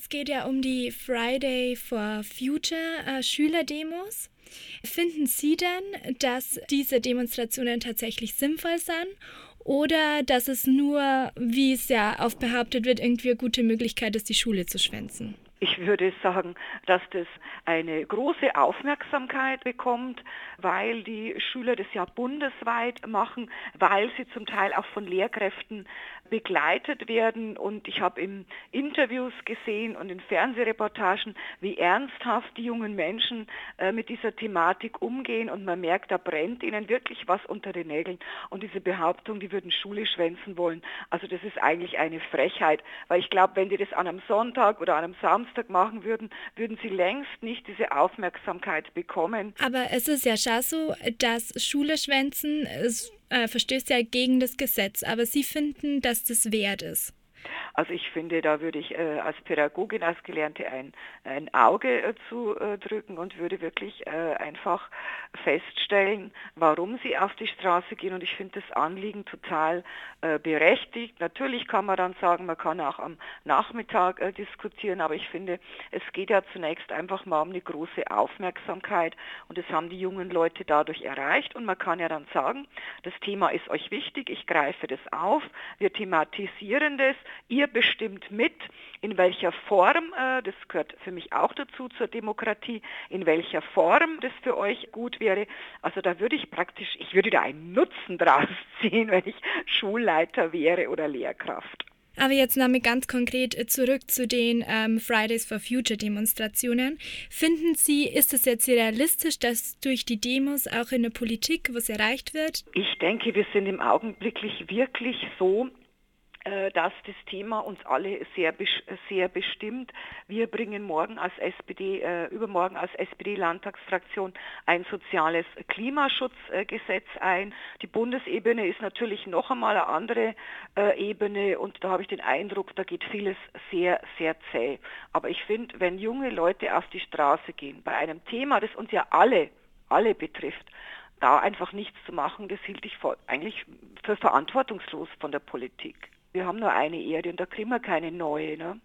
Es geht ja um die Friday for Future äh, Schülerdemos. Finden Sie denn, dass diese Demonstrationen tatsächlich sinnvoll sind oder dass es nur, wie es ja oft behauptet wird, irgendwie eine gute Möglichkeit ist, die Schule zu schwänzen? Ich würde sagen, dass das eine große Aufmerksamkeit bekommt, weil die Schüler das ja bundesweit machen, weil sie zum Teil auch von Lehrkräften begleitet werden. Und ich habe in Interviews gesehen und in Fernsehreportagen, wie ernsthaft die jungen Menschen äh, mit dieser Thematik umgehen. Und man merkt, da brennt ihnen wirklich was unter den Nägeln. Und diese Behauptung, die würden Schule schwänzen wollen, also das ist eigentlich eine Frechheit. Weil ich glaube, wenn die das an einem Sonntag oder an einem Samstag machen würden, würden sie längst nicht diese Aufmerksamkeit bekommen. Aber es ist ja schon so, dass Schule schwänzen äh, verstößt ja gegen das Gesetz, aber Sie finden, dass das wert ist. Also ich finde, da würde ich äh, als Pädagogin, als Gelernte ein, ein Auge äh, zudrücken äh, und würde wirklich äh, einfach feststellen, warum sie auf die Straße gehen. Und ich finde das Anliegen total äh, berechtigt. Natürlich kann man dann sagen, man kann auch am Nachmittag äh, diskutieren, aber ich finde, es geht ja zunächst einfach mal um eine große Aufmerksamkeit und das haben die jungen Leute dadurch erreicht. Und man kann ja dann sagen, das Thema ist euch wichtig, ich greife das auf, wir thematisieren das, ihr bestimmt mit, in welcher Form, äh, das gehört für mich auch dazu zur Demokratie, in welcher Form das für euch gut wäre. Also da würde ich praktisch, ich würde da einen Nutzen draus ziehen, wenn ich Schulleiter wäre oder Lehrkraft. Aber jetzt nochmal ganz konkret zurück zu den ähm, Fridays for Future Demonstrationen. Finden Sie, ist es jetzt realistisch, dass durch die Demos auch in der Politik was erreicht wird? Ich denke, wir sind im Augenblick wirklich so äh, dass das Thema uns alle sehr, sehr bestimmt. Wir bringen morgen als SPD, äh, übermorgen als SPD-Landtagsfraktion ein soziales Klimaschutzgesetz ein. Die Bundesebene ist natürlich noch einmal eine andere äh, Ebene und da habe ich den Eindruck, da geht vieles sehr, sehr zäh. Aber ich finde, wenn junge Leute auf die Straße gehen, bei einem Thema, das uns ja alle, alle betrifft, da einfach nichts zu machen, das hielt ich eigentlich für verantwortungslos von der Politik wir haben nur eine Erde und da kriegen wir keine neue. Ne?